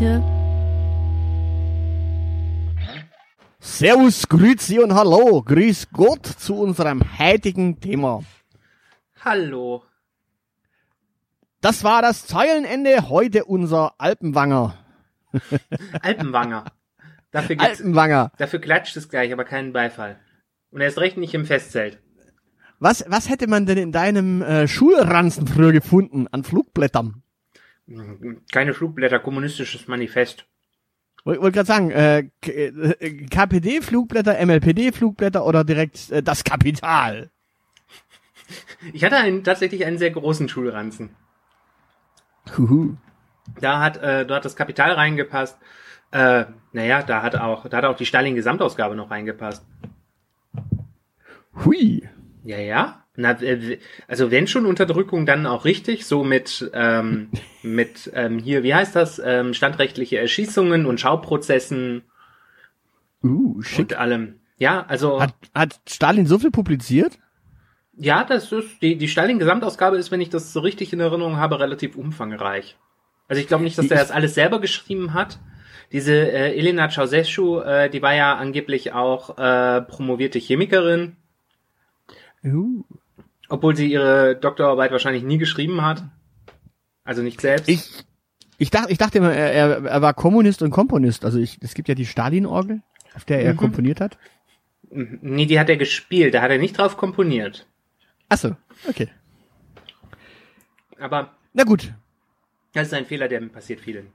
Die Elite. Servus, Grüezi und Hallo, Grüß Gott zu unserem heutigen Thema. Hallo. Das war das Zeilenende, heute unser Alpenwanger. Alpenwanger. Dafür, Alpenwanger. dafür klatscht es gleich, aber keinen Beifall. Und erst recht nicht im Festzelt. Was, was hätte man denn in deinem äh, Schulranzen früher gefunden an Flugblättern? Keine Flugblätter, kommunistisches Manifest. Wollte wollt gerade sagen, äh, K- äh, KPD-Flugblätter, MLPD-Flugblätter oder direkt äh, das Kapital? Ich hatte einen, tatsächlich einen sehr großen Schulranzen. Huhu. Da hat, äh, hat das Kapital reingepasst. Äh, naja, da hat auch, da hat auch die Stalin-Gesamtausgabe noch reingepasst. Hui. Ja, ja. Na, also wenn schon Unterdrückung, dann auch richtig, so mit, ähm, mit ähm, hier, wie heißt das, ähm, standrechtliche Erschießungen und Schauprozessen Uh, schick. und allem. Ja, also Hat, hat Stalin so viel publiziert? ja, das ist die die Stalin-Gesamtausgabe ist, wenn ich das so richtig in Erinnerung habe, relativ umfangreich. Also ich glaube nicht, dass er ist- das alles selber geschrieben hat. Diese äh, Elena Ceausescu, äh, die war ja angeblich auch äh, promovierte Chemikerin, Uh. obwohl sie ihre Doktorarbeit wahrscheinlich nie geschrieben hat. Also nicht selbst. Ich, ich dachte, ich dachte immer, er, er, war Kommunist und Komponist. Also ich, es gibt ja die Stalin-Orgel, auf der er Mhm. komponiert hat. Nee, die hat er gespielt, da hat er nicht drauf komponiert. Ach so, okay. Aber Na gut, das ist ein Fehler, der passiert vielen.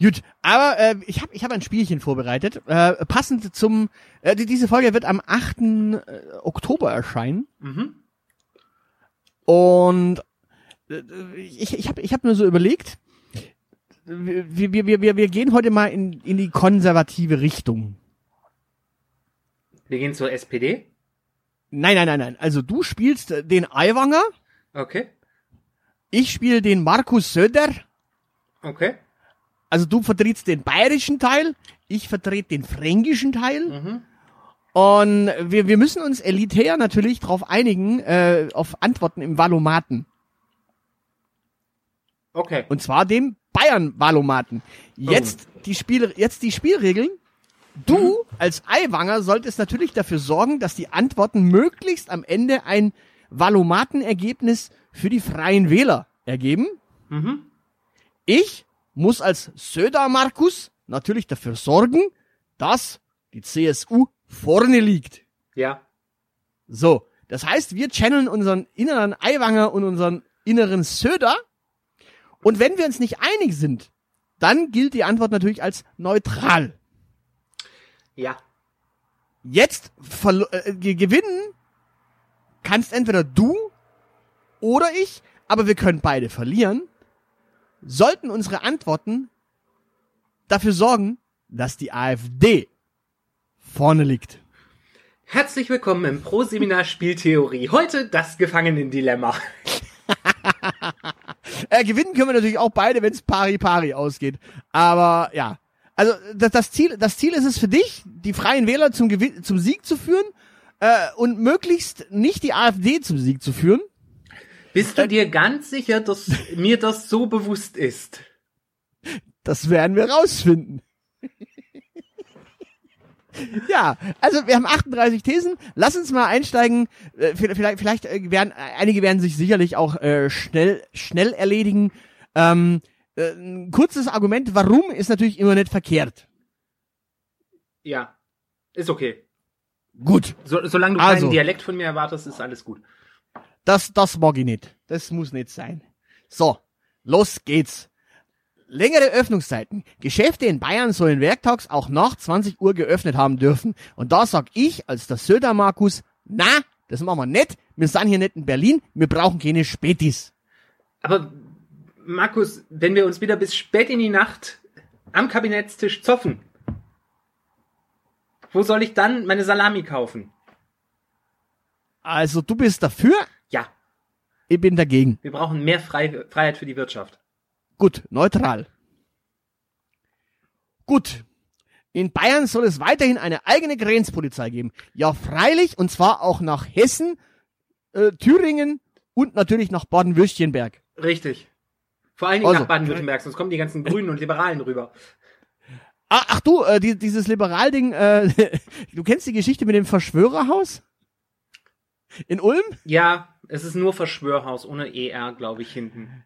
Gut. Aber äh, ich habe ich hab ein Spielchen vorbereitet. Äh, passend zum, äh, die, diese Folge wird am 8. äh, Oktober erscheinen. Mhm. Und äh, ich, ich habe ich hab mir so überlegt, wir, wir, wir, wir, wir gehen heute mal in, in die konservative Richtung. Wir gehen zur SPD. Nein, nein, nein, nein. Also du spielst äh, den Aiwanger, Okay. ich spiele den Markus Söder. Okay. Also du vertrittst den bayerischen Teil, ich vertrete den fränkischen Teil. Mhm. Und wir, wir müssen uns elitär natürlich darauf einigen, äh, auf Antworten im Valomaten. Okay. Und zwar dem Bayern-Valomaten. Jetzt die Spiel, jetzt die Spielregeln. Du als Eiwanger solltest natürlich dafür sorgen, dass die Antworten möglichst am Ende ein Valomaten-Ergebnis für die freien Wähler ergeben. Mhm. Ich muss als Söder Markus natürlich dafür sorgen, dass die CSU vorne liegt. Ja. So, das heißt, wir channeln unseren inneren Eiwanger und unseren inneren Söder. Und wenn wir uns nicht einig sind, dann gilt die Antwort natürlich als neutral. Ja. Jetzt äh, ge- gewinnen kannst entweder du oder ich, aber wir können beide verlieren. Sollten unsere Antworten dafür sorgen, dass die AfD vorne liegt. Herzlich willkommen im Pro-Seminar Spieltheorie. Heute das Gefangenendilemma. Äh, gewinnen können wir natürlich auch beide, wenn es pari-pari ausgeht. Aber ja, also das, das, Ziel, das Ziel ist es für dich, die freien Wähler zum, Gewinn, zum Sieg zu führen äh, und möglichst nicht die AfD zum Sieg zu führen. Bist du dir ganz sicher, dass mir das so bewusst ist? Das werden wir rausfinden. ja, also wir haben 38 Thesen. Lass uns mal einsteigen. Äh, vielleicht, vielleicht äh, werden einige werden sich sicherlich auch äh, schnell schnell erledigen. Ähm, äh, ein kurzes Argument, warum ist natürlich immer nicht verkehrt. Ja. Ist okay. Gut, So, solange du Also. keinen Dialekt von mir erwartest, ist alles gut. Das, das mag ich nicht. Das muss nicht sein. So, los geht's. Längere Öffnungszeiten. Geschäfte in Bayern sollen werktags auch nach 20 Uhr geöffnet haben dürfen. Und da sag ich als der Söder Markus, na, das machen wir nicht. Wir sind hier nicht in Berlin. Wir brauchen keine Spätis. Aber Markus, wenn wir uns wieder bis spät in die Nacht am Kabinettstisch zoffen, wo soll ich dann meine Salami kaufen? Also du bist dafür, ich bin dagegen. wir brauchen mehr Frei Freiheit für die Wirtschaft. Gut, neutral. Gut. In Bayern soll es weiterhin eine eigene Grenzpolizei geben. Ja, freilich, und zwar auch nach Hessen, äh, Thüringen und natürlich nach Baden-Württemberg. Richtig. Vor allen Dingen Also, nach Baden-Württemberg, sonst kommen die ganzen Grünen und Liberalen rüber. Ah, ach du, äh, die, dieses Liberalding, äh, du kennst die Geschichte mit dem Verschwörerhaus? In Ulm? Ja, es ist nur Verschwörhaus ohne ER, glaube ich, hinten.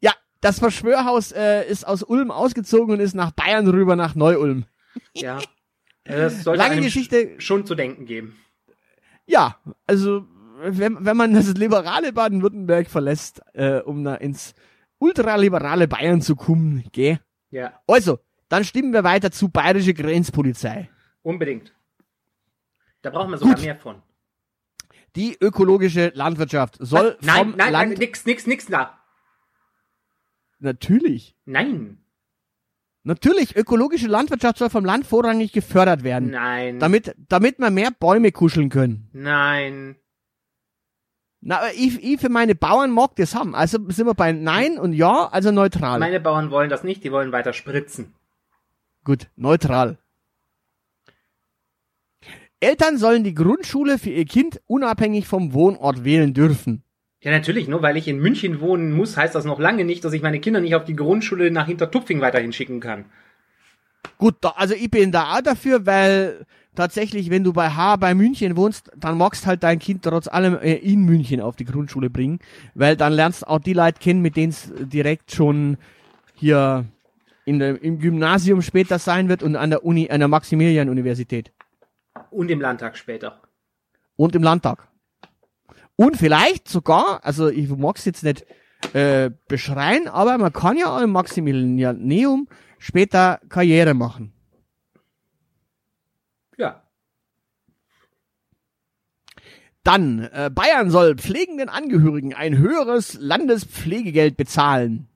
Ja, das Verschwörhaus äh, ist aus Ulm ausgezogen und ist nach Bayern rüber nach Neu-Ulm. Ja. Das sollte Lange Geschichte, schon zu denken geben. Ja, also wenn, wenn man das liberale Baden-Württemberg verlässt, äh, um da ins ultraliberale Bayern zu kommen, gell? Ja, Also, dann stimmen wir weiter zu bayerische Grenzpolizei. unbedingt. Da brauchen wir sogar Gut. mehr von. Die ökologische Landwirtschaft soll Was? nein, vom nein, Land nein, nix, nix, nix da. natürlich, Nein, natürlich ökologische Landwirtschaft soll vom Land vorrangig gefördert werden, nein, damit damit wir mehr Bäume kuscheln können. nein. Na, aber ich, ich für meine Bauern mag das haben. Also sind wir bei Nein und Ja, also neutral. Meine Bauern wollen das nicht, die wollen weiter spritzen. Gut, neutral. Eltern sollen die Grundschule für ihr Kind unabhängig vom Wohnort wählen dürfen. Ja, natürlich, nur weil ich in München wohnen muss, heißt das noch lange nicht, dass ich meine Kinder nicht auf die Grundschule nach Hintertupfing weiterhin schicken kann. Gut, da, also ich bin da auch dafür, weil tatsächlich, wenn du bei H bei München wohnst, dann magst halt dein Kind trotz allem äh, in München auf die Grundschule bringen, weil dann lernst auch die Leute kennen, mit denen es direkt schon hier in der, im Gymnasium später sein wird und an der Uni, an der Maximilian-Universität Und im Landtag später. und im Landtag. Und vielleicht sogar, also ich mag's jetzt nicht äh, beschreien, aber man kann ja auch im Maximilianeum später Karriere machen. Ja. Dann, äh, Bayern soll pflegenden Angehörigen ein höheres Landespflegegeld bezahlen.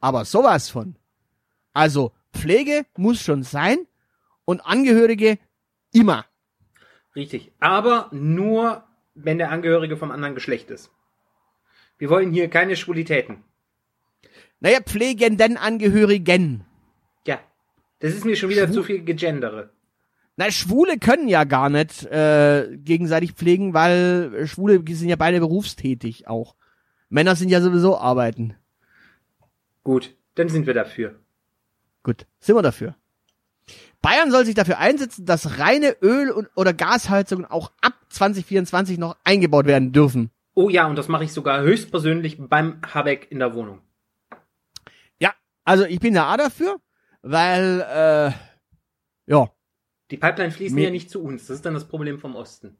Aber sowas von. Also, Pflege muss schon sein und Angehörige immer. Richtig. Aber nur, wenn der Angehörige vom anderen Geschlecht ist. Wir wollen hier keine Schwulitäten. Naja, pflegenden Angehörigen. Ja. Das ist mir schon wieder Schwul- zu viel Gegendere. Na, Schwule können ja gar nicht äh, gegenseitig pflegen, weil Schwule sind ja beide berufstätig auch. Männer sind ja sowieso arbeiten. Gut, dann sind wir dafür. Gut, sind wir dafür. Bayern soll sich dafür einsetzen, dass reine Öl- und, oder Gasheizungen auch ab 2024 noch eingebaut werden dürfen. Oh ja, und das mache ich sogar höchstpersönlich beim Habeck in der Wohnung. Ja, also ich bin da auch dafür, weil, äh, ja, Die Pipeline fließen Mir- ja nicht zu uns. Das ist dann das Problem vom Osten.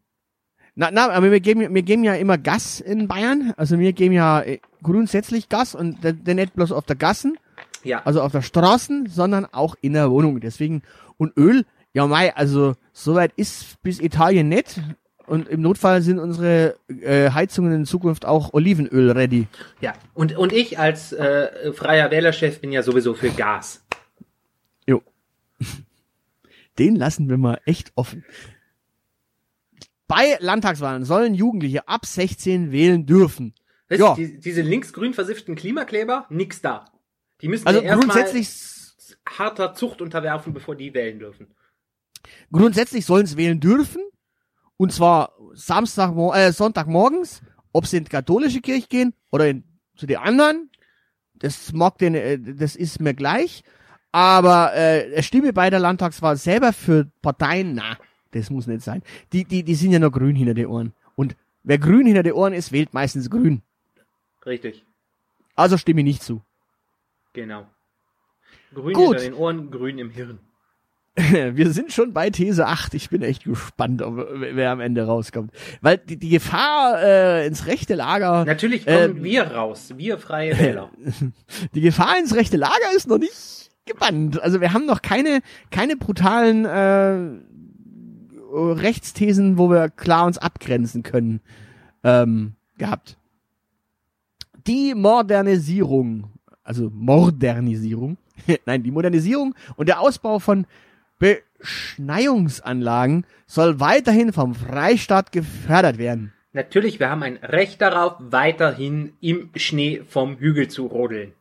Na, na, aber wir geben, wir geben ja immer Gas in Bayern. Also wir geben ja äh, grundsätzlich Gas und der, der nicht bloß auf der Gassen, Ja. also auf der Straßen, sondern auch in der Wohnung. Deswegen, und Öl, ja mei, also soweit ist bis Italien nicht. Und im Notfall sind unsere äh, Heizungen in Zukunft auch Olivenöl ready. Ja. Und, und ich als äh, freier Wählerchef bin ja sowieso für Gas. Jo. Den lassen wir mal echt offen. Bei Landtagswahlen sollen Jugendliche ab 16 wählen dürfen. Weißt Ja. die, diese linksgrün versifften Klimakleber, nix da. Die müssen Also ja grundsätzlich harter Zucht unterwerfen, bevor die wählen dürfen. Grundsätzlich sollen sie wählen dürfen. Und zwar Samstag, äh, Sonntagmorgens, ob sie in die katholische Kirche gehen oder in, zu den anderen. Das mag den, äh, das ist mir gleich. Aber äh, Stimme bei der Landtagswahl selber für Parteien, na, das muss nicht sein. Die, die, die sind ja noch grün hinter den Ohren. Und wer grün hinter den Ohren ist, wählt meistens grün. Richtig. Also stimme ich nicht zu. Genau. Grün Gut. hinter den Ohren, grün im Hirn. wir sind schon bei These 8. Ich bin echt gespannt, ob, wer am Ende rauskommt. Weil die, die Gefahr äh, ins rechte Lager. Natürlich kommen äh, wir raus, wir freie Wähler. die Gefahr ins rechte Lager ist noch nicht gebannt. Also wir haben noch keine, keine brutalen äh, Rechtsthesen, wo wir klar uns abgrenzen können, ähm, gehabt. Die Modernisierung, also Modernisierung, nein, die Modernisierung und der Ausbau von Beschneiungsanlagen soll weiterhin vom Freistaat gefördert werden. Natürlich, wir haben ein Recht darauf, weiterhin im Schnee vom Hügel zu rodeln.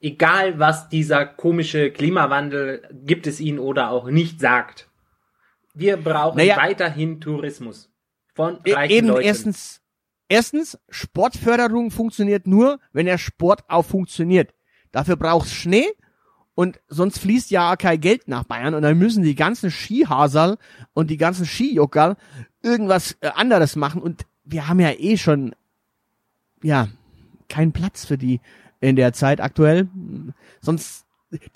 Egal, was dieser komische Klimawandel, gibt es ihn oder auch nicht, sagt. Wir brauchen naja, weiterhin Tourismus von e- reichen eben Leuten. Erstens, erstens, Sportförderung funktioniert nur, wenn der Sport auch funktioniert. Dafür braucht's Schnee und sonst fließt ja kein Geld nach Bayern und dann müssen die ganzen Skihasal und die ganzen Skijuckerl irgendwas äh, anderes machen und wir haben ja eh schon, ja, keinen Platz für die in der Zeit aktuell. Sonst,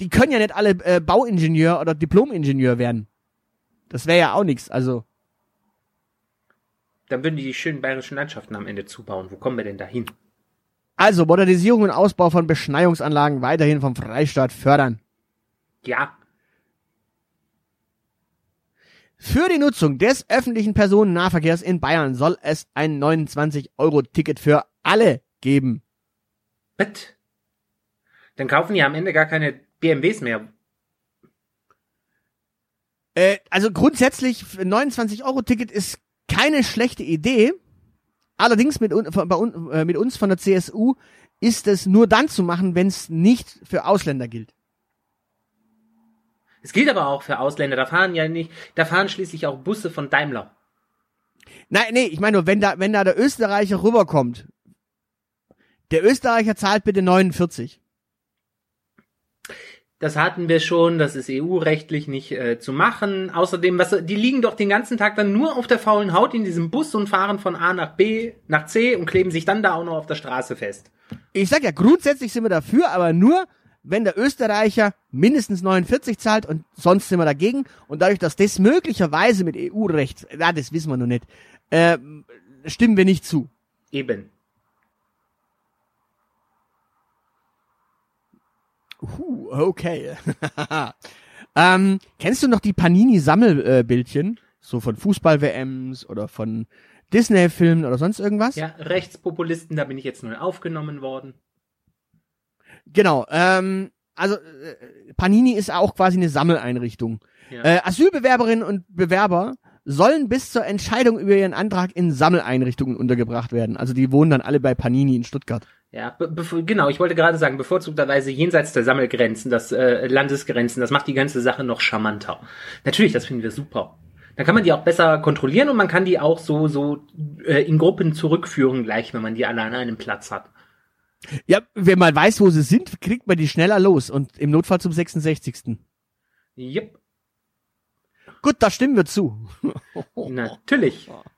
die können ja nicht alle äh, Bauingenieur oder Diplomingenieur werden. Das wäre ja auch nichts, also. Dann würden die die schönen bayerischen Landschaften am Ende zubauen. Wo kommen wir denn dahin? Also Modernisierung und Ausbau von Beschneiungsanlagen weiterhin vom Freistaat fördern. Ja. Für die Nutzung des öffentlichen Personennahverkehrs in Bayern soll es ein 29-Euro-Ticket für alle geben. Bitte. Dann kaufen die am Ende gar keine BMWs mehr. Äh, also grundsätzlich 29-Euro-Ticket ist keine schlechte Idee. Allerdings mit, bei, äh, mit uns von der CSU ist es nur dann zu machen, wenn es nicht für Ausländer gilt. Es gilt aber auch für Ausländer. Da fahren ja nicht, da fahren schließlich auch Busse von Daimler. Nein, nee, ich meine nur, wenn da, wenn da der Österreicher rüberkommt, der Österreicher zahlt bitte 49. Das hatten wir schon, das ist EU-rechtlich nicht äh, zu machen. Außerdem, was, die liegen doch den ganzen Tag dann nur auf der faulen Haut in diesem Bus und fahren von A nach B nach C und kleben sich dann da auch noch auf der Straße fest. Ich sag ja, grundsätzlich sind wir dafür, aber nur, wenn der Österreicher mindestens 49 zahlt und sonst sind wir dagegen. Und dadurch, dass das möglicherweise mit EU-Recht, ja, das wissen wir noch nicht, äh, stimmen wir nicht zu. Eben. Uh, okay. ähm, kennst du noch die Panini-Sammelbildchen? so von Fußball-WMs oder von Disney-Filmen oder sonst irgendwas? Ja, Rechtspopulisten, da bin ich jetzt neu aufgenommen worden. Genau, ähm, also äh, Panini ist auch quasi eine Sammeleinrichtung. Ja. Äh, Asylbewerberinnen und Bewerber sollen bis zur Entscheidung über ihren Antrag in Sammeleinrichtungen untergebracht werden. Also die wohnen dann alle bei Panini in Stuttgart. Ja, genau, ich wollte gerade sagen, bevorzugterweise jenseits der Sammelgrenzen, das äh, Landesgrenzen, das macht die ganze Sache noch charmanter. Natürlich, das finden wir super. Da kann man die auch besser kontrollieren und man kann die auch so so äh, in Gruppen zurückführen, gleich wenn man die alle an einem Platz hat. Ja, wenn man weiß, wo sie sind, kriegt man die schneller los und im Notfall zum 66. Yep. Gut, da stimmen wir zu. Natürlich.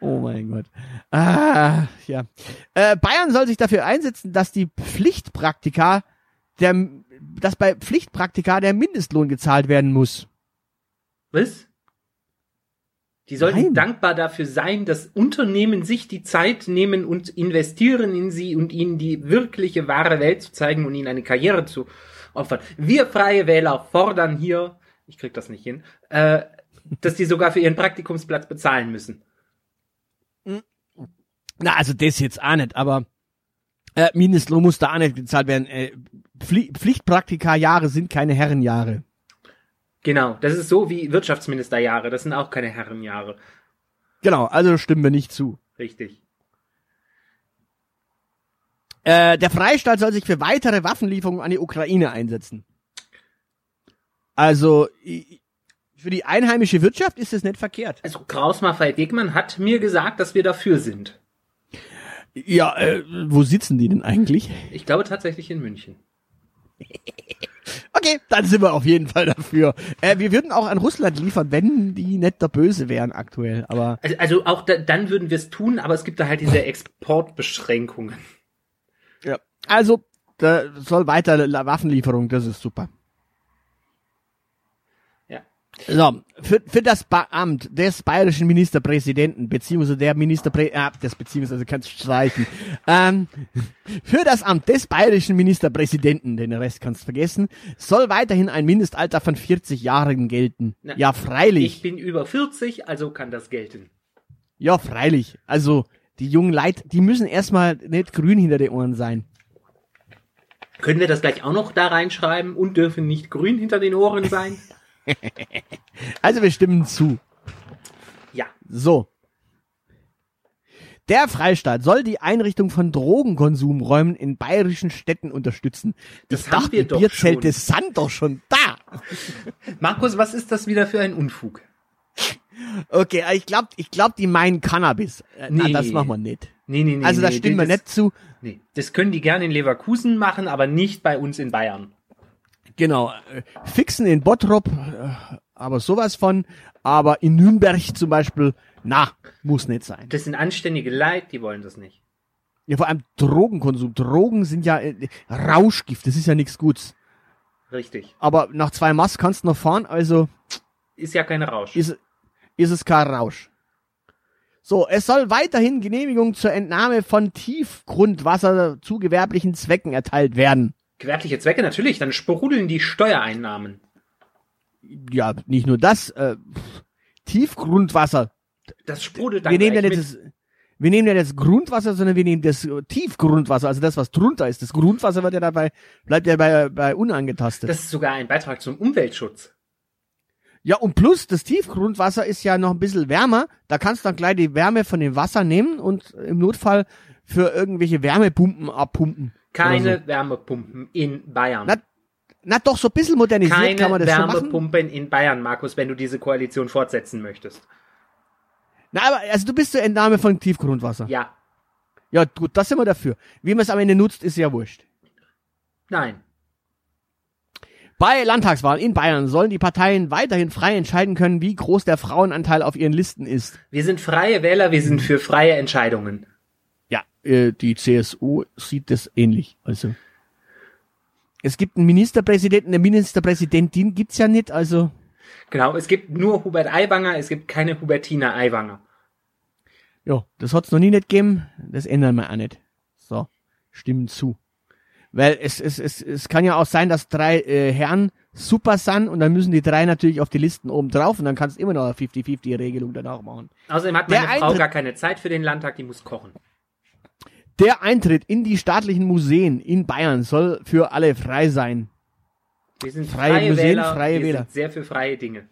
Oh mein Gott. Ah, ja. Äh, Bayern soll sich dafür einsetzen, dass die Pflichtpraktika der, dass bei Pflichtpraktika der Mindestlohn gezahlt werden muss. Was? Die sollten Nein. dankbar dafür sein, dass Unternehmen sich die Zeit nehmen und investieren in sie und ihnen die wirkliche wahre Welt zu zeigen und ihnen eine Karriere zu opfern. Wir freie Wähler fordern hier, ich krieg das nicht hin, äh, dass die sogar für ihren Praktikumsplatz bezahlen müssen. Na, also das jetzt auch nicht, aber äh, Mindestlohn muss da auch nicht gezahlt werden. Äh, Pflichtpraktika-Jahre sind keine Herrenjahre. Genau, das ist so wie Wirtschaftsministerjahre, das sind auch keine Herrenjahre. Genau, also stimmen wir nicht zu. Richtig. Äh, der Freistaat soll sich für weitere Waffenlieferungen an die Ukraine einsetzen. Also für die einheimische Wirtschaft ist es nicht verkehrt. Also Kraus Maffei Wegmann hat mir gesagt, dass wir dafür sind. Ja, äh, wo sitzen die denn eigentlich? Ich glaube tatsächlich in München. Okay, dann sind wir auf jeden Fall dafür. Äh, wir würden auch an Russland liefern, wenn die nicht der Böse wären aktuell. Aber also, also auch da, dann würden wir es tun, aber es gibt da halt diese Exportbeschränkungen. Ja, also da soll weiter Waffenlieferung, das ist super. So, für, für das Amt des bayerischen Ministerpräsidenten, beziehungsweise der Ministerpräsident, ah, das beziehungsweise kannst du streichen, ähm, für das Amt des bayerischen Ministerpräsidenten, den Rest kannst du vergessen, soll weiterhin ein Mindestalter von 40 Jahren gelten. Na, ja, freilich. Ich bin über 40, also kann das gelten. Ja, freilich. Also, die jungen Leute, die müssen erstmal nicht grün hinter den Ohren sein. Können wir das gleich auch noch da reinschreiben und dürfen nicht grün hinter den Ohren sein? also wir stimmen zu. Ja. So. Der Freistaat soll die Einrichtung von Drogenkonsumräumen in bayerischen Städten unterstützen. Das ich haben dachte, wir doch Bierzelte schon. sind doch schon da. Markus, was ist das wieder für ein Unfug? Okay, ich glaube, ich glaub, die meinen Cannabis. Äh, na, Nee. das machen wir nicht. Nee, nee, nee. Also da nee, stimmen wir das, nicht zu. Nee, das können die gerne in Leverkusen machen, aber nicht bei uns in Bayern. Genau. äh, Fixen in Bottrop, äh, aber sowas von. Aber in Nürnberg zum Beispiel, na, muss nicht sein. Das sind anständige Leute, die wollen das nicht. Ja, vor allem Drogenkonsum. Drogen sind ja äh, Rauschgift, das ist ja nichts Gutes. Richtig. Aber nach zwei Mass kannst du noch fahren, also Ist ja kein Rausch. ist, ist es kein Rausch. So, es soll weiterhin Genehmigung zur Entnahme von Tiefgrundwasser zu gewerblichen Zwecken erteilt werden. Gewerbliche Zwecke natürlich, dann sprudeln die Steuereinnahmen. Ja, nicht nur das, äh, Tiefgrundwasser. Das sprudelt dann Wir nehmen ja nicht das, wir nehmen ja das Grundwasser, sondern wir nehmen das Tiefgrundwasser, also das, was drunter ist. Das Grundwasser wird ja dabei, bleibt ja bei, bei unangetastet. Das ist sogar ein Beitrag zum Umweltschutz. Ja, und plus, das Tiefgrundwasser ist ja noch ein bisschen wärmer. Da kannst du dann gleich die Wärme von dem Wasser nehmen und im Notfall für irgendwelche Wärmepumpen abpumpen. Keine so. Wärmepumpen in Bayern. Na, na doch, so ein bisschen modernisiert Keine kann man das schon machen. Wärmepumpen in Bayern, Markus, wenn du diese Koalition fortsetzen möchtest. Na, aber also du bist zur Entnahme von Tiefgrundwasser. Ja. Ja, gut, das sind wir dafür. Wie man es am Ende nutzt, ist ja wurscht. Nein. Bei Landtagswahlen in Bayern sollen die Parteien weiterhin frei entscheiden können, wie groß der Frauenanteil auf ihren Listen ist. Wir sind freie Wähler, wir sind für freie Entscheidungen. Ja, äh, die CSU sieht das ähnlich. Also es gibt einen Ministerpräsidenten, eine Ministerpräsidentin gibt's ja nicht, also Genau, es gibt nur Hubert Aiwanger, es gibt keine Hubertina Aiwanger. ja, das hat's noch nie nicht gegeben, das ändern wir auch nicht. So, stimmen zu. Weil es, es, es, es kann ja auch sein, dass drei äh, Herren super sind und dann müssen die drei natürlich auf die Listen oben drauf und dann kannst du immer noch eine 50-50-Regelung danach machen. Außerdem hat Der meine Frau Eintritt- gar keine Zeit für den Landtag, die muss kochen. Der Eintritt in die staatlichen Museen in Bayern soll für alle frei sein. Wir sind Freie freie, Museen, Wähler, freie wir Wähler. sind sehr für freie Dinge.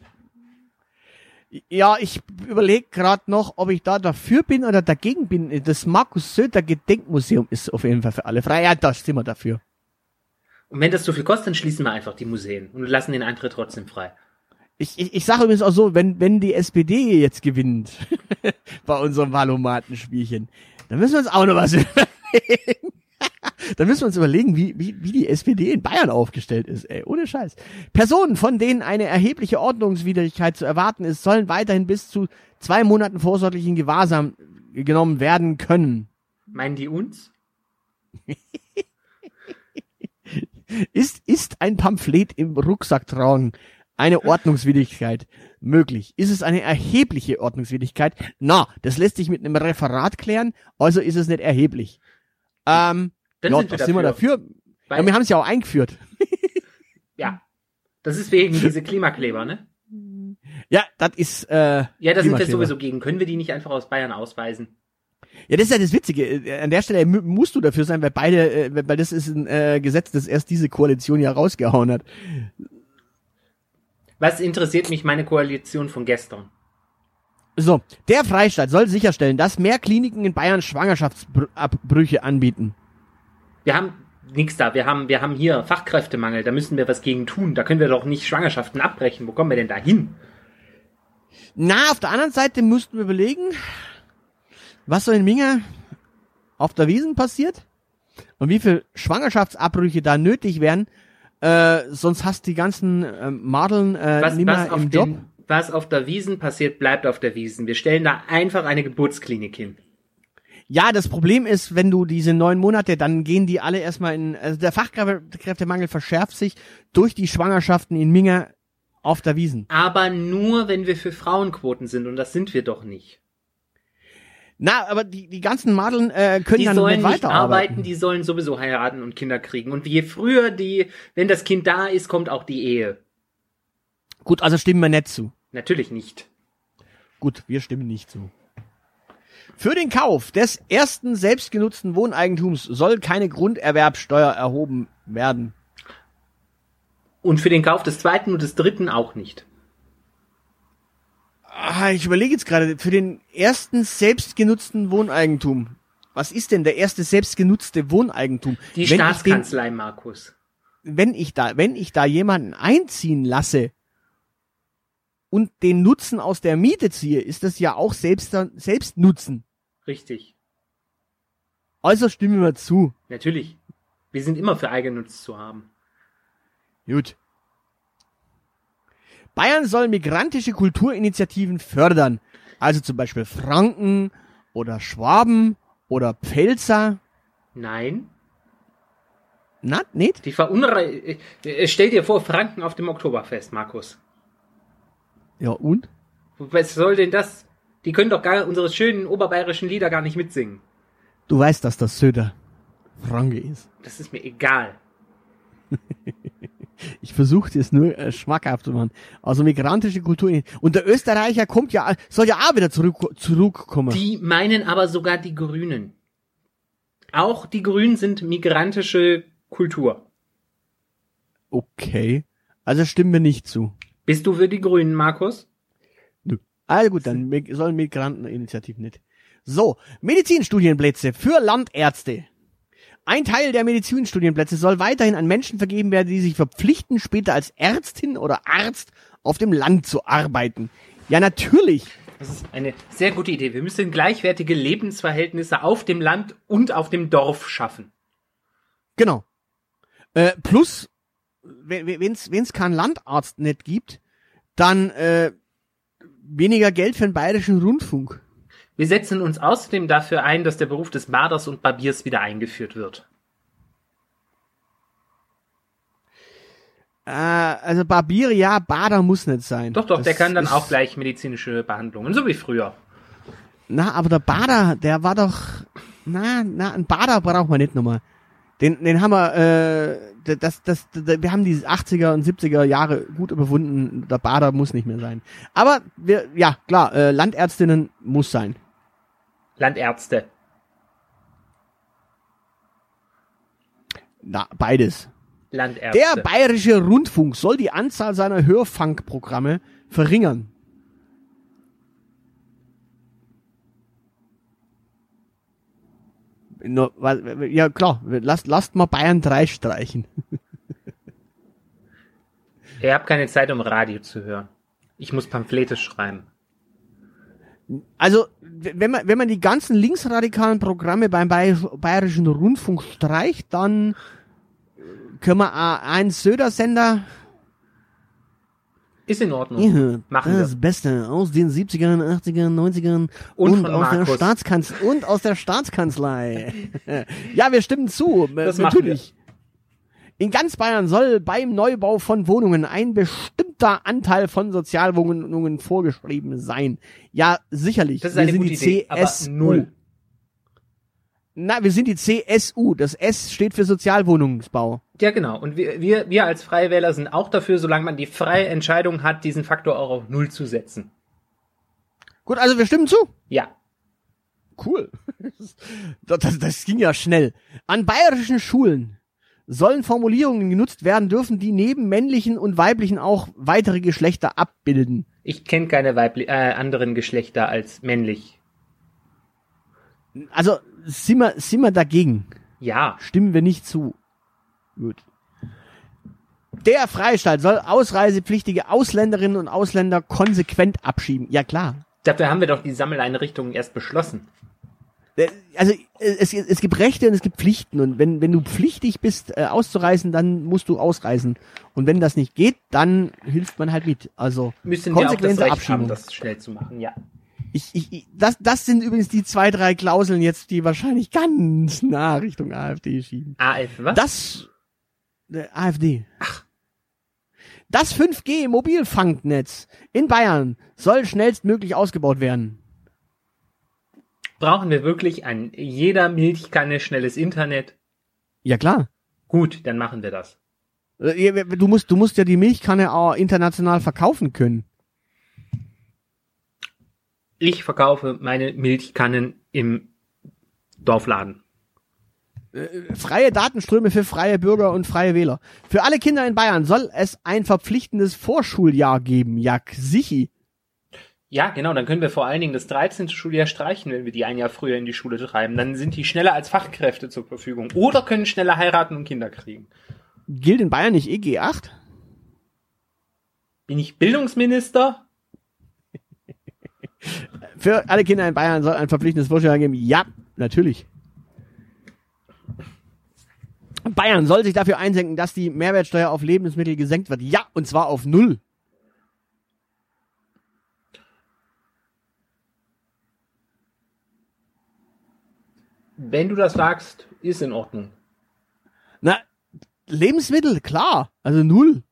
Ja, ich überlege gerade noch, ob ich da dafür bin oder dagegen bin. Das Markus Söder Gedenkmuseum ist auf jeden Fall für alle frei. Ja, da sind wir dafür. Und wenn das zu viel kostet, dann schließen wir einfach die Museen und lassen den Eintritt trotzdem frei. Ich, ich, ich sage übrigens auch so, wenn, wenn die SPD jetzt gewinnt bei unserem Valomatenspielchen, dann müssen wir uns auch noch was überlegen. dann müssen wir uns überlegen, wie, wie, wie die SPD in Bayern aufgestellt ist, ey, ohne Scheiß. Personen, von denen eine erhebliche Ordnungswidrigkeit zu erwarten ist, sollen weiterhin bis zu zwei Monaten vorsorglichen Gewahrsam genommen werden können. Meinen die uns? Ist, ist ein Pamphlet im Rucksack tragen eine Ordnungswidrigkeit möglich? Ist es eine erhebliche Ordnungswidrigkeit? Na, das lässt sich mit einem Referat klären, also ist es nicht erheblich. Ähm, Dann ja, sind wir da sind wir dafür. dafür. Ja, wir haben es ja auch eingeführt. Ja. Das ist wegen diese Klimakleber, ne? Ja, das ist, äh, Ja, da sind wir sowieso gegen. Können wir die nicht einfach aus Bayern ausweisen? Ja, das ist ja das Witzige. Äh, An der Stelle mu- musst du dafür sein, weil beide, äh, weil das ist ein äh, Gesetz, das erst diese Koalition ja rausgehauen hat. Was interessiert mich meine Koalition von gestern? So, der Freistaat soll sicherstellen, dass mehr Kliniken in Bayern Schwangerschaftsabbrüche anbieten. Wir haben nichts da. Wir haben, wir haben hier Fachkräftemangel. Da müssen wir was gegen tun. Da können wir doch nicht Schwangerschaften abbrechen. Wo kommen wir denn da hin? Na, auf der anderen Seite mussten wir überlegen, was so in Minge auf der Wiesen passiert und wie viel Schwangerschaftsabbrüche da nötig wären. Äh, sonst hast die ganzen äh, Madeln äh, Was, nimmer was, auf im Job. den, was auf der Wiesen passiert, bleibt auf der Wiesen. Wir stellen da einfach eine Geburtsklinik hin. Ja, das Problem ist, wenn du diese neun Monate, dann gehen die alle erstmal in, also der Fachkräftemangel verschärft sich durch die Schwangerschaften in Minge auf der Wiesen. Aber nur, wenn wir für Frauenquoten sind und das sind wir doch nicht. Na, aber die, die ganzen Madeln äh, können Die dann sollen nicht nicht weiterarbeiten. arbeiten, die sollen sowieso heiraten und Kinder kriegen. Und je früher die, wenn das Kind da ist, kommt auch die Ehe. Gut, also stimmen wir nicht zu. Natürlich nicht. Gut, wir stimmen nicht zu. Für den Kauf des ersten selbstgenutzten Wohneigentums soll keine Grunderwerbsteuer erhoben werden. Und für den Kauf des zweiten und des dritten auch nicht. Ah, ich überlege jetzt gerade, für den ersten selbstgenutzten Wohneigentum. Was ist denn der erste selbstgenutzte Wohneigentum? Die wenn Staatskanzlei, Markus. Den, wenn ich da, wenn ich da jemanden einziehen lasse und den Nutzen aus der Miete ziehe, ist das ja auch selbst, Selbstnutzen. Richtig. Also stimmen wir zu. Natürlich. Wir sind immer für Eigennutz zu haben. Gut. Bayern soll migrantische Kulturinitiativen fördern. Also zum Beispiel Franken oder Schwaben oder Pfälzer. Nein. Na, nicht? Die verunrei... äh, Stell dir vor, Franken auf dem Oktoberfest, Markus. Ja, und? Was soll denn das? Die können doch gar unsere schönen oberbayerischen Lieder gar nicht mitsingen. Du weißt, dass das Söder Franke ist. Das ist mir egal. Ich versuche es nur äh, schmackhaft zu machen. Also migrantische Kultur. Und der Österreicher kommt ja, soll ja auch wieder zurück, zurückkommen. Die meinen aber sogar die Grünen. Auch die Grünen sind migrantische Kultur. Okay. Also stimmen wir nicht zu. Bist du für die Grünen, Markus? Nö. Also gut, dann sollen Migranteninitiativen nicht. So, Medizinstudienplätze für Landärzte. Ein Teil der Medizinstudienplätze soll weiterhin an Menschen vergeben werden, die sich verpflichten, später als Ärztin oder Arzt auf dem Land zu arbeiten. Ja, natürlich. Das ist eine sehr gute Idee. Wir müssen gleichwertige Lebensverhältnisse auf dem Land und auf dem Dorf schaffen. Genau. Äh, plus, wenn es keinen Landarzt nicht gibt, dann äh, weniger Geld für den bayerischen Rundfunk. Wir setzen uns außerdem dafür ein, dass der Beruf des Barders und Barbiers wieder eingeführt wird. Äh, also Barbier, ja, Bader muss nicht sein. Doch, doch, Das der kann dann auch gleich medizinische Behandlungen, so wie früher. Na, aber der Bader, der war doch. Na, na, ein Bader braucht man nicht nochmal. Den, den haben wir, äh, das, das, das, wir haben die 80er und 70er Jahre gut überwunden. Der Bader muss nicht mehr sein. Aber wir, ja, klar, äh, Landärztinnen muss sein. Landärzte. Na, beides. Landärzte. Der bayerische Rundfunk soll die Anzahl seiner Hörfunkprogramme verringern. Ja klar, lasst, lasst mal Bayern 3 streichen. Ihr habt keine Zeit, um Radio zu hören. Ich muss Pamphlete schreiben. Also, wenn man, wenn man die ganzen linksradikalen Programme beim Bayer- Bayerischen Rundfunk streicht, dann können wir einen Söder-Sender Ist in Ordnung. Ja, Machen das wir. Beste aus den 70ern, 80ern, 90ern Und und, aus der Markus. Staatskanzlei und aus der Staatskanzlei. ja, wir stimmen zu. Das natürlich. In ganz Bayern soll beim Neubau von Wohnungen ein bestimmter Anteil von Sozialwohnungen vorgeschrieben sein. Ja, sicherlich. Das ist wir eine sind gute die Idee, aber CSU. null. Na, wir sind die CSU. Das S steht für Sozialwohnungsbau. Ja, genau. Und wir, wir, wir als Freie Wähler sind auch dafür, solange man die freie Entscheidung hat, diesen Faktor auch auf Null zu setzen. Gut, also wir stimmen zu. Ja. Cool. Das, das, das ging ja schnell. An bayerischen Schulen sollen Formulierungen genutzt werden dürfen, die neben männlichen und weiblichen auch weitere Geschlechter abbilden. Ich kenne keine weibli äh, anderen Geschlechter als männlich. Also sind wir, sind wir dagegen. Ja. Stimmen wir nicht zu. Gut. Der Freistaat soll ausreisepflichtige Ausländerinnen und Ausländer konsequent abschieben. Ja klar. Dafür haben wir doch die Sammeleinrichtungen erst beschlossen. Äh, Also es, es gibt Rechte und es gibt Pflichten und wenn, wenn du pflichtig bist äh, auszureisen, dann musst du ausreisen. Und wenn das nicht geht, dann hilft man halt mit. Also Müssen wir auch das konsequente Recht Abschiebung. haben, das schnell zu machen, ja. Ich, ich, ich, das, das sind übrigens die zwei, drei Klauseln jetzt, die wahrscheinlich ganz nah Richtung AfD schieben. AF, was? Das äh, AfD. Das 5G-Mobilfunknetz in Bayern soll schnellstmöglich ausgebaut werden. Brauchen wir wirklich an jeder Milchkanne schnelles Internet? Ja klar. Gut, dann machen wir das. Äh, du musst, du musst ja die Milchkanne auch international verkaufen können. Ich verkaufe meine Milchkannen im Dorfladen. Äh, freie Datenströme für freie Bürger und freie Wähler. Für alle Kinder in Bayern soll es ein verpflichtendes Vorschuljahr geben. Ja, sichi. Ja, genau, dann können wir vor allen Dingen das 13. Schuljahr streichen, wenn wir die ein Jahr früher in die Schule treiben. Dann sind die schneller als Fachkräfte zur Verfügung. Oder können schneller heiraten und Kinder kriegen. Gilt in Bayern nicht EG 8? Bin ich Bildungsminister? Für alle Kinder in Bayern soll ein verpflichtendes Vorschuljahr geben. Ja, natürlich. Bayern soll sich dafür einsenken, dass die Mehrwertsteuer auf Lebensmittel gesenkt wird. Ja, und zwar auf null. Wenn du das sagst, ist in Ordnung. Na, Lebensmittel, klar, also null.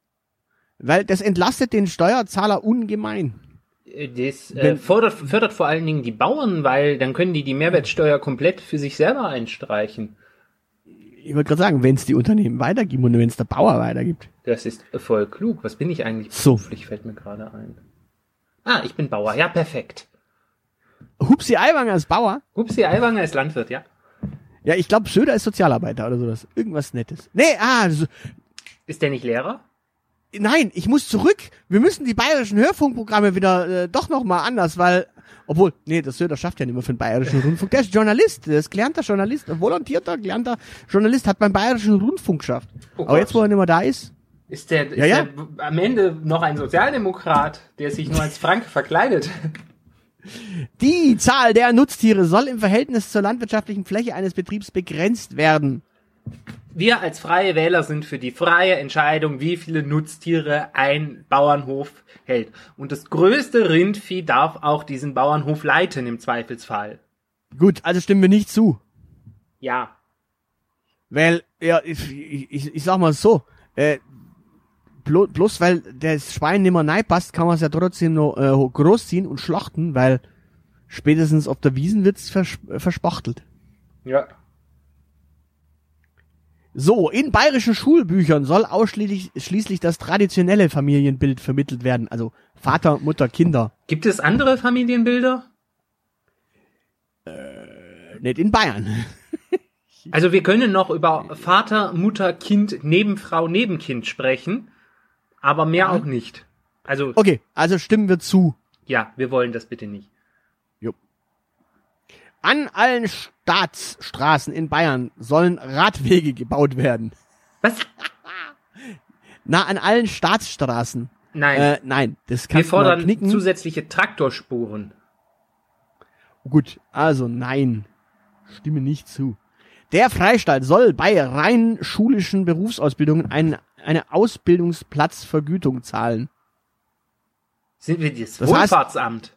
Weil das entlastet den Steuerzahler ungemein. Äh, das äh, fördert, fördert vor allen Dingen die Bauern, weil dann können die die Mehrwertsteuer komplett für sich selber einstreichen. Ich wollte gerade sagen, wenn es die Unternehmen weitergibt und wenn es der Bauer weitergibt. Das ist voll klug. Was bin ich eigentlich so. beruflich, fällt mir gerade ein. Ah, ich bin Bauer. Ja, perfekt. Hupsi Aiwanger ist Bauer? Hupsi Aiwanger ist Landwirt, ja. Ja, ich glaube, Söder ist Sozialarbeiter oder sowas. Irgendwas Nettes. Nee, ah. So. Ist der nicht Lehrer? Nein, ich muss zurück. Wir müssen die bayerischen Hörfunkprogramme wieder äh, doch noch mal anders, weil obwohl, nee, das Söder schafft ja nicht mehr für den bayerischen Rundfunk. Der ist Journalist, der ist gelernter Journalist, volontierter, gelernter Journalist, hat beim bayerischen Rundfunk geschafft. Oh Aber jetzt, wo er nicht mehr da ist. Ist der, ist ja, ja. der am Ende noch ein Sozialdemokrat, der sich nur als Frank verkleidet? Die Zahl der Nutztiere soll im Verhältnis zur landwirtschaftlichen Fläche eines Betriebs begrenzt werden. Wir als freie Wähler sind für die freie Entscheidung, wie viele Nutztiere ein Bauernhof hält. Und das größte Rindvieh darf auch diesen Bauernhof leiten im Zweifelsfall. Gut, also stimmen wir nicht zu. Ja. Weil, ja, ich, ich, ich sag mal so, äh, bloß, bloß weil das Schwein nicht mehr reinpasst, kann man es ja trotzdem noch äh, großziehen und schlachten, weil spätestens auf der Wiesen wird's vers verspachtelt. Ja. So, in bayerischen Schulbüchern soll ausschließlich schließlich das traditionelle Familienbild vermittelt werden, also Vater, Mutter, Kinder. Gibt es andere Familienbilder? Äh, nicht in Bayern. also wir können noch über Vater, Mutter, Kind, Nebenfrau, Nebenkind sprechen, aber mehr auch nicht. Also Okay, also stimmen wir zu. Ja, wir wollen das bitte nicht. An allen Staatsstraßen in Bayern sollen Radwege gebaut werden. Was? Na, an allen Staatsstraßen. Nein. Äh, nein, das kann Wir fordern knicken. zusätzliche Traktorspuren. Gut, also nein. Stimme nicht zu. Der Freistaat soll bei rein schulischen Berufsausbildungen ein, eine Ausbildungsplatzvergütung zahlen. Sind wir das, das Wohlfahrtsamt? Heißt,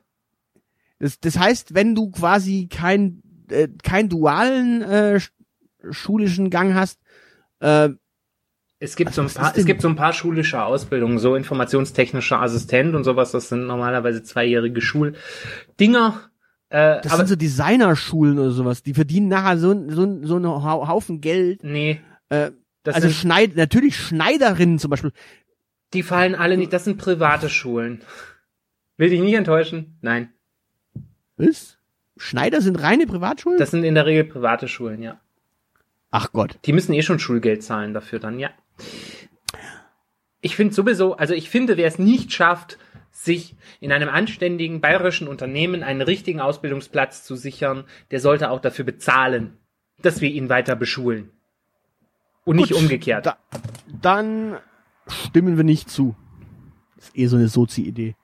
das, das heißt, wenn du quasi kein, äh, kein dualen äh, schulischen Gang hast, äh, es gibt, so ein paar, es gibt so ein paar schulische Ausbildungen, so informationstechnischer Assistent und sowas, das sind normalerweise zweijährige Schuldinger. Äh, das sind so Designerschulen oder sowas, die verdienen nachher so, so, so einen Haufen Geld. Nee. Äh, also sind, Schneid, natürlich Schneiderinnen zum Beispiel. Die fallen alle nicht, das sind private Schulen. Will dich nicht enttäuschen? Nein. Was? Schneider sind reine Privatschulen? Das sind in der Regel private Schulen, ja. Ach Gott. Die müssen eh schon Schulgeld zahlen dafür dann, ja. Ich finde sowieso, also ich finde, wer es nicht schafft, sich in einem anständigen bayerischen Unternehmen einen richtigen Ausbildungsplatz zu sichern, der sollte auch dafür bezahlen, dass wir ihn weiter beschulen. Und Gut, nicht umgekehrt. Da, dann stimmen wir nicht zu. Das ist eh so eine Sozi-Idee.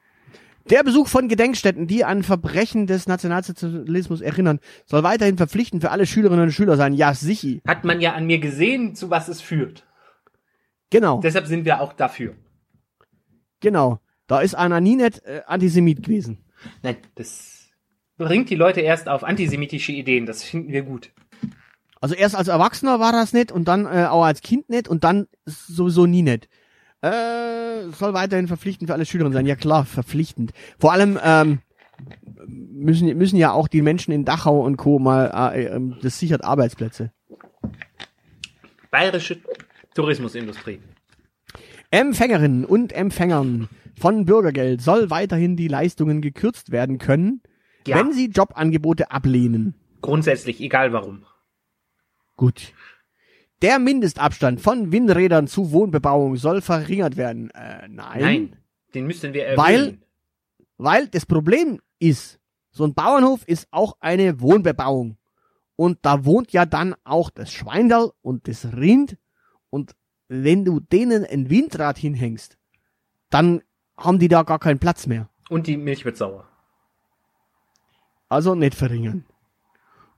Der Besuch von Gedenkstätten, die an Verbrechen des Nationalsozialismus erinnern, soll weiterhin verpflichtend für alle Schülerinnen und Schüler sein. Ja, sicher. Hat man ja an mir gesehen, zu was es führt. Genau. Deshalb sind wir auch dafür. Genau. Da ist einer nie nicht äh, Antisemit gewesen. Nein, das bringt die Leute erst auf antisemitische Ideen. Das finden wir gut. Also erst als Erwachsener war das nicht und dann äh, auch als Kind nicht und dann sowieso nie nicht. Äh, soll weiterhin verpflichtend für alle Schülerinnen sein. Ja klar, verpflichtend. Vor allem ähm, müssen, müssen ja auch die Menschen in Dachau und Co. mal, äh, äh, das sichert Arbeitsplätze. Bayerische Tourismusindustrie. Empfängerinnen und Empfängern von Bürgergeld soll weiterhin die Leistungen gekürzt werden können, Ja. wenn sie Jobangebote ablehnen. Grundsätzlich, egal warum. Gut. Der Mindestabstand von Windrädern zu Wohnbebauung soll verringert werden. Äh, nein. Nein, den müssten wir erhöhen. Weil- Weil das Problem ist, so ein Bauernhof ist auch eine Wohnbebauung. Und da wohnt ja dann auch das Schweinerl und das Rind. Und wenn du denen ein Windrad hinhängst, dann haben die da gar keinen Platz mehr. Und die Milch wird sauer. Also nicht verringern.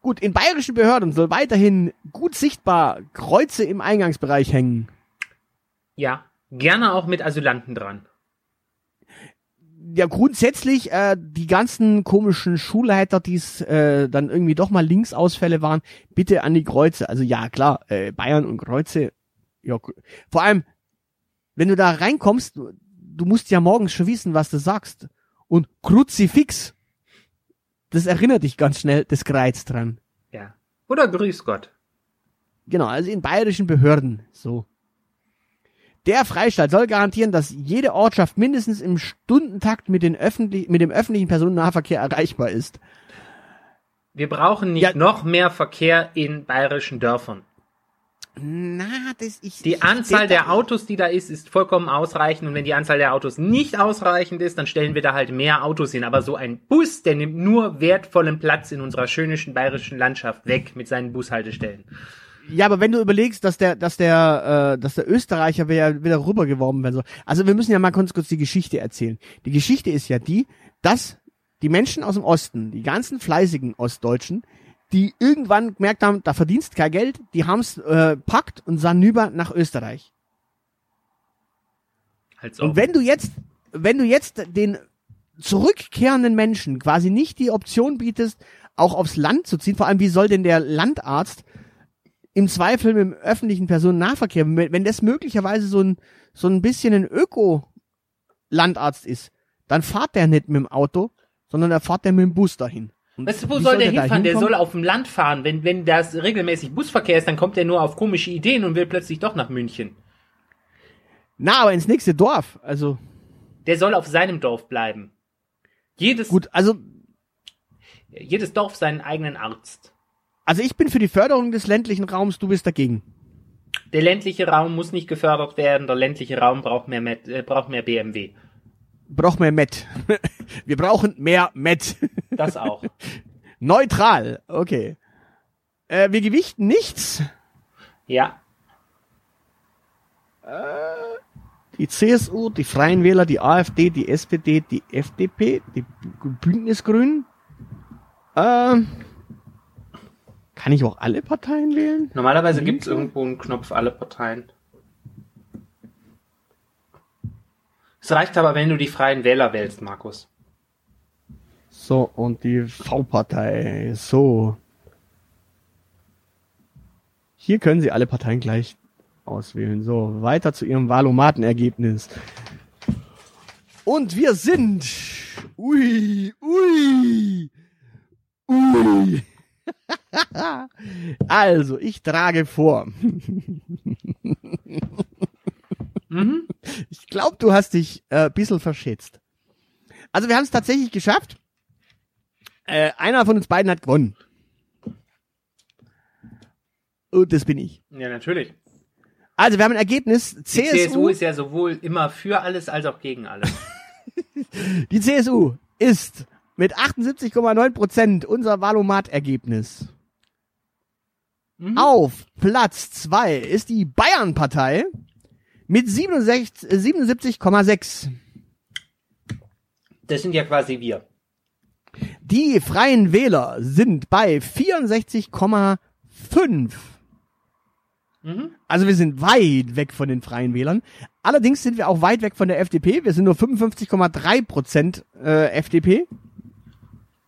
Gut, in bayerischen Behörden soll weiterhin gut sichtbar Kreuze im Eingangsbereich hängen. Ja, gerne auch mit Asylanten dran. Ja, grundsätzlich, äh, die ganzen komischen Schulleiter, die es äh, dann irgendwie doch mal Linksausfälle waren, bitte an die Kreuze. Also ja, klar, äh, Bayern und Kreuze. Ja, vor allem, wenn du da reinkommst, du, du musst ja morgens schon wissen, was du sagst. Und Kruzifix, das erinnert dich ganz schnell, das Kreuz dran. Ja. Oder grüß Gott. Genau, also in bayerischen Behörden. So. Der Freistaat soll garantieren, dass jede Ortschaft mindestens im Stundentakt mit, den öffentlich, mit dem öffentlichen Personennahverkehr erreichbar ist. Wir brauchen nicht Ja. noch mehr Verkehr in bayerischen Dörfern. Na, das ist. Die Anzahl der Autos, die da ist, ist vollkommen ausreichend. Und wenn die Anzahl der Autos nicht ausreichend ist, dann stellen wir da halt mehr Autos hin. Aber so ein Bus, der nimmt nur wertvollen Platz in unserer schönen bayerischen Landschaft weg mit seinen Bushaltestellen. Ja, aber wenn du überlegst, dass der, dass der, äh, dass der Österreicher wieder, wieder rübergeworben werden soll. Also wir müssen ja mal kurz, kurz die Geschichte erzählen. Die Geschichte ist ja die, dass die Menschen aus dem Osten, die ganzen fleißigen Ostdeutschen, die irgendwann gemerkt haben, da verdienst kein Geld, die haben's äh, packt und sahen über nach Österreich. Halt so. Und wenn du jetzt, wenn du jetzt den zurückkehrenden Menschen quasi nicht die Option bietest, auch aufs Land zu ziehen, vor allem wie soll denn der Landarzt im Zweifel mit dem öffentlichen Personennahverkehr, wenn wenn das möglicherweise so ein, so ein bisschen ein Öko-Landarzt ist, dann fahrt der nicht mit dem Auto, sondern er fährt der mit dem Bus dahin. Weißt du, wo soll der da hinfahren? Der soll auf dem Land fahren. Wenn, wenn das regelmäßig Busverkehr ist, dann kommt er nur auf komische Ideen und will plötzlich doch nach München. Na, aber ins nächste Dorf. Also, Der soll auf seinem Dorf bleiben. Jedes, gut, also, jedes Dorf seinen eigenen Arzt. also ich bin für die Förderung des ländlichen Raums, du bist dagegen. Der ländliche Raum muss nicht gefördert werden. Der ländliche Raum braucht mehr, Met, äh, braucht mehr BMW. Braucht mehr Met. Wir brauchen mehr Met. Das auch. Neutral, okay. Äh, wir gewichten nichts. ja. Die CSU, die Freien Wähler, die AfD, die SPD, die FDP, die Bündnisgrünen. Ähm, kann ich auch alle Parteien wählen? Normalerweise gibt es irgendwo einen Knopf alle Parteien. Es reicht aber, wenn du die Freien Wähler wählst, Markus. So, und die V-Partei. So. Hier können Sie alle Parteien gleich auswählen. So, weiter zu Ihrem Wahlomatenergebnis. Und wir sind. Ui, ui, ui. also, ich trage vor. Mhm. Ich glaube, du hast dich äh, ein bisschen verschätzt. Also wir haben es tatsächlich geschafft. Äh, einer von uns beiden hat gewonnen. Und das bin ich. Ja, natürlich. Also wir haben ein Ergebnis. Die CSU, CSU ist ja sowohl immer für alles als auch gegen alles. die CSU ist mit 78,9 Prozent unser Valomat-Ergebnis. Mhm. Auf Platz zwei ist die Bayern-Partei mit 67 äh, 77,6. Das sind ja quasi wir. Die Freien Wähler sind bei 64,5. Mhm. Also wir sind weit weg von den Freien Wählern. Allerdings sind wir auch weit weg von der FDP. Wir sind nur 55,3 Prozent äh, FDP.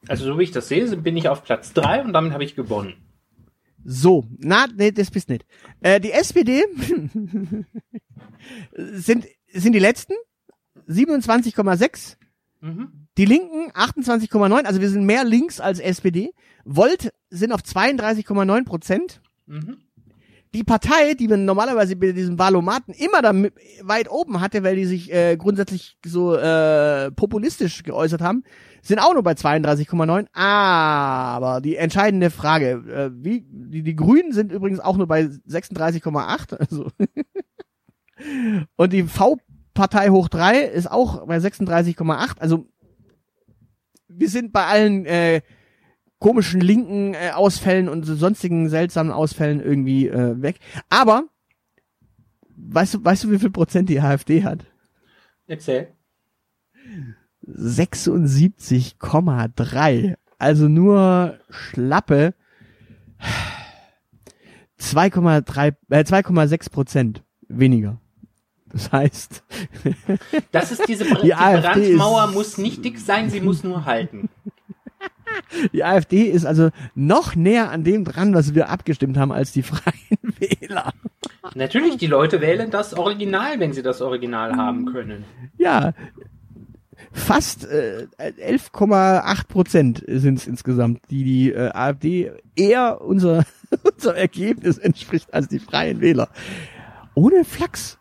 Also so wie ich das sehe, bin ich auf Platz drei und damit habe ich gewonnen. So, na, nee, das bist nicht. Äh, die SPD sind sind die letzten. 27,6. Mhm. Die Linken 28,9. Also wir sind mehr links als SPD. Volt sind auf 32,9 Prozent. Mhm. Die Partei, die man normalerweise bei diesem Wahlomaten immer da weit oben hatte, weil die sich äh, grundsätzlich so äh, populistisch geäußert haben, sind auch nur bei 32,9. Aber die entscheidende Frage, äh, wie die, die Grünen sind übrigens auch nur bei 36,8. Also und die V-Partei hoch drei ist auch bei 36,8. Also wir sind bei allen äh, komischen linken äh, Ausfällen und so sonstigen seltsamen Ausfällen irgendwie äh, weg. Aber weißt du, weißt du, wie viel Prozent die AfD hat? Erzähl. 76,3. Also nur schlappe 2,3 äh, 2,6 Prozent weniger. Das heißt, Das ist diese Die ist- muss nicht dick sein, sie muss nur halten. die AfD ist also noch näher an dem dran, was wir abgestimmt haben, als die Freien Wähler. Natürlich, die Leute wählen das Original, wenn sie das Original haben können. Ja, fast äh, 11,8 Prozent sind es insgesamt, die die äh, AfD eher unser, unser Ergebnis entspricht als die Freien Wähler. Ohne Flachs.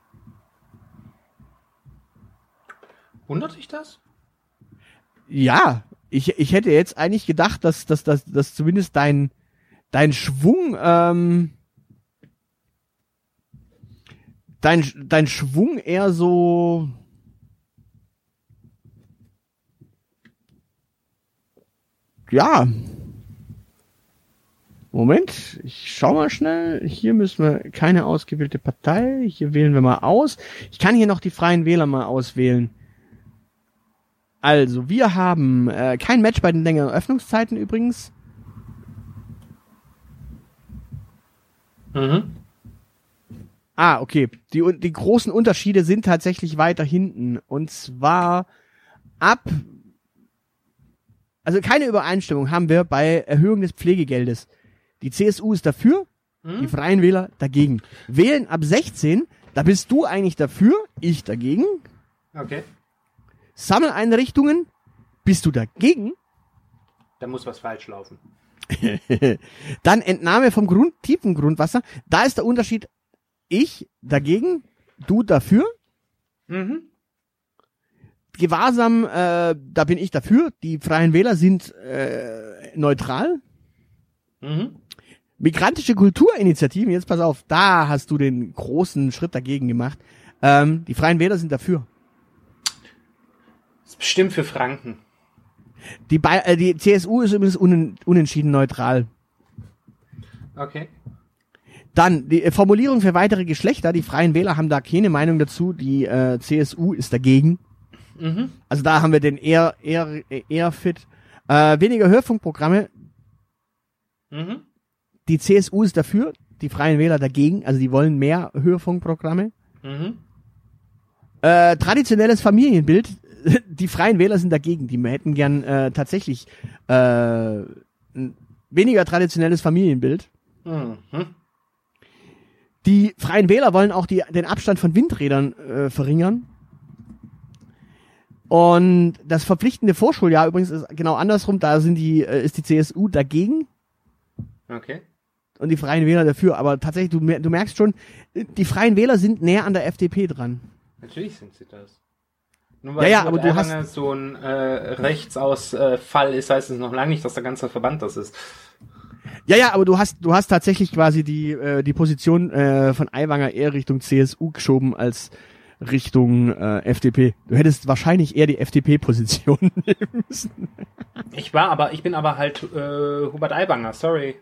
Wundert dich das? Ja, ich, ich hätte jetzt eigentlich gedacht, dass, dass, dass, dass zumindest dein, dein Schwung, ähm, dein, dein Schwung eher so, ja. Moment, ich schau mal schnell. Hier müssen wir keine ausgewählte Partei. Hier wählen wir mal aus. Ich kann hier noch die Freien Wähler mal auswählen. Also, wir haben äh, kein Match bei den längeren Öffnungszeiten übrigens. Mhm. Ah, okay. Die, die großen Unterschiede sind tatsächlich weiter hinten. Und zwar ab. Also keine Übereinstimmung haben wir bei Erhöhung des Pflegegeldes. Die CSU ist dafür, die Freien Wähler dagegen. Wählen ab 16, da bist du eigentlich dafür, ich dagegen. Okay. Sammeleinrichtungen, bist du dagegen? Da muss was falsch laufen. Dann Entnahme vom Grund, tiefen Grundwasser. Da ist der Unterschied. Ich dagegen, du dafür. Mhm. Gewahrsam, äh, da bin ich dafür. Die Freien Wähler sind äh, neutral. Mhm. Migrantische Kulturinitiativen, jetzt pass auf, da hast du den großen Schritt dagegen gemacht. Ähm, die Freien Wähler sind dafür. Das ist bestimmt für Franken. Die, Ba- äh, die CSU ist übrigens unen, unentschieden neutral. Okay. Dann die äh, Formulierung für weitere Geschlechter. Die Freien Wähler haben da keine Meinung dazu. Die äh, CSU ist dagegen. Mhm. Also da haben wir den eher eher eher fit. Äh, weniger Hörfunkprogramme. Mhm. Die CSU ist dafür. Die Freien Wähler dagegen. Also die wollen mehr Hörfunkprogramme. Mhm. Äh, traditionelles Familienbild. Die Freien Wähler sind dagegen. Die hätten gern äh, tatsächlich äh, ein weniger traditionelles Familienbild. Mhm. Die Freien Wähler wollen auch die, den Abstand von Windrädern äh, verringern. Und das verpflichtende Vorschuljahr übrigens ist genau andersrum. Da sind die, äh, ist die CSU dagegen Okay. und die Freien Wähler dafür. Aber tatsächlich, du, du merkst schon, die Freien Wähler sind näher an der FDP dran. Natürlich sind sie das. Nur Ja, weil ja, Hubert aber du hast- so ein äh, Rechtsausfall ist, heißt es noch lange nicht, dass der ganze Verband das ist. Ja, ja, aber du hast, du hast tatsächlich quasi die, äh, die Position äh, von Aiwanger eher Richtung CSU geschoben als Richtung äh, FDP. Du hättest wahrscheinlich eher die FDP-Position nehmen müssen. Ich war aber, ich bin aber halt äh, Hubert Aiwanger, sorry.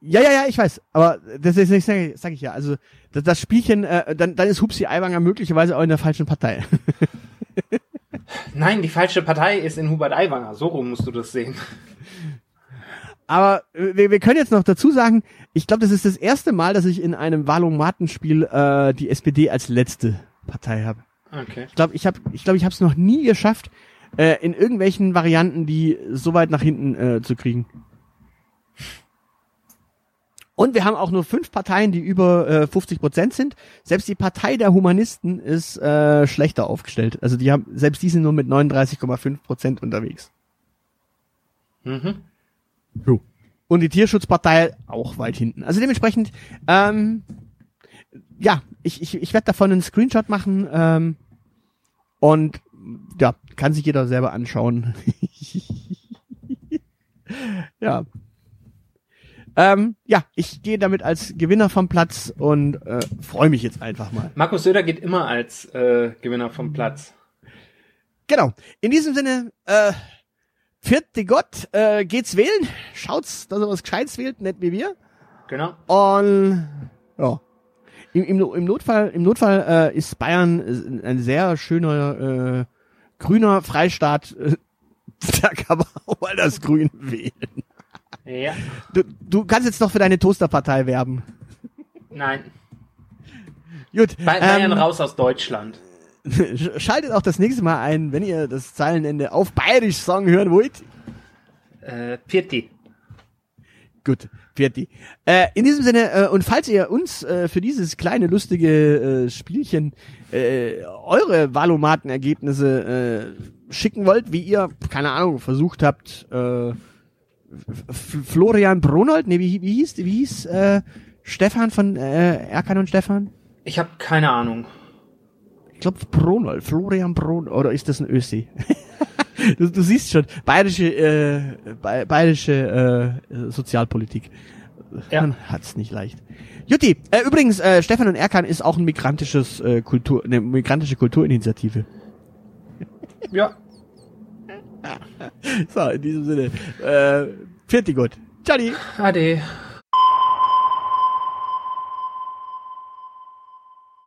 Ja, ja, ja, ich weiß. Aber das ist, das sag, sag ich ja. Also das, das Spielchen, äh, dann, dann ist Hupsi Aiwanger möglicherweise auch in der falschen Partei. Nein, die falsche Partei ist in Hubert Aiwanger. So rum musst du das sehen. Aber äh, wir, wir können jetzt noch dazu sagen, ich glaube, das ist das erste Mal, dass ich in einem Wahlomatenspiel äh, die SPD als letzte Partei habe. Okay. Ich glaube, ich habe, ich glaube, ich habe es noch nie geschafft, äh, in irgendwelchen Varianten die so weit nach hinten äh, zu kriegen. Und wir haben auch nur fünf Parteien, die über äh, 50 Prozent sind. Selbst die Partei der Humanisten ist äh, schlechter aufgestellt. Also die haben, selbst die sind nur mit 39,5 Prozent unterwegs. Mhm. So. Und die Tierschutzpartei auch weit hinten. Also dementsprechend, ähm, ja, ich, ich, ich werde davon einen Screenshot machen ähm, und ja, kann sich jeder selber anschauen. ja. Ähm, ja, ich gehe damit als Gewinner vom Platz und äh, freue mich jetzt einfach mal. Markus Söder geht immer als äh, Gewinner vom Platz. Genau. In diesem Sinne, äh, vierte Gott, äh, geht's wählen. Schaut's, dass ihr was Gescheites wählt, nicht wie wir. Genau. Und ja. Im, im, im Notfall, im Notfall äh, ist Bayern ein sehr schöner äh, grüner Freistaat. Äh, da kann man auch mal das Grün wählen. Ja. Du, du kannst jetzt noch für deine Toasterpartei werben. Nein. Gut. Ba- Bayern ähm, raus aus Deutschland. Schaltet auch das nächste Mal ein, wenn ihr das Zeilenende auf Bayerisch sagen hören wollt. Äh, Pirti. Gut, Fertig. Äh, in diesem Sinne, äh, und falls ihr uns äh, für dieses kleine lustige äh, Spielchen äh, eure Valomaten-Ergebnisse äh, schicken wollt, wie ihr, keine Ahnung, versucht habt, äh, Florian Bronold, nee, wie, wie hieß, wie hieß äh, Stefan von äh, Erkan und Stefan? Ich habe keine Ahnung. Ich glaube Bronold, Florian Bronold, oder ist das ein Ösi? du, du siehst schon, bayerische, äh, ba- bayerische äh, Sozialpolitik. Ja. Man hat's nicht leicht. Jutti, äh, übrigens, äh, Stefan und Erkan ist auch ein migrantisches äh, Kultur, eine migrantische Kulturinitiative. Ja. So, in diesem Sinne, äh, vierte gut. Ciao. Ade.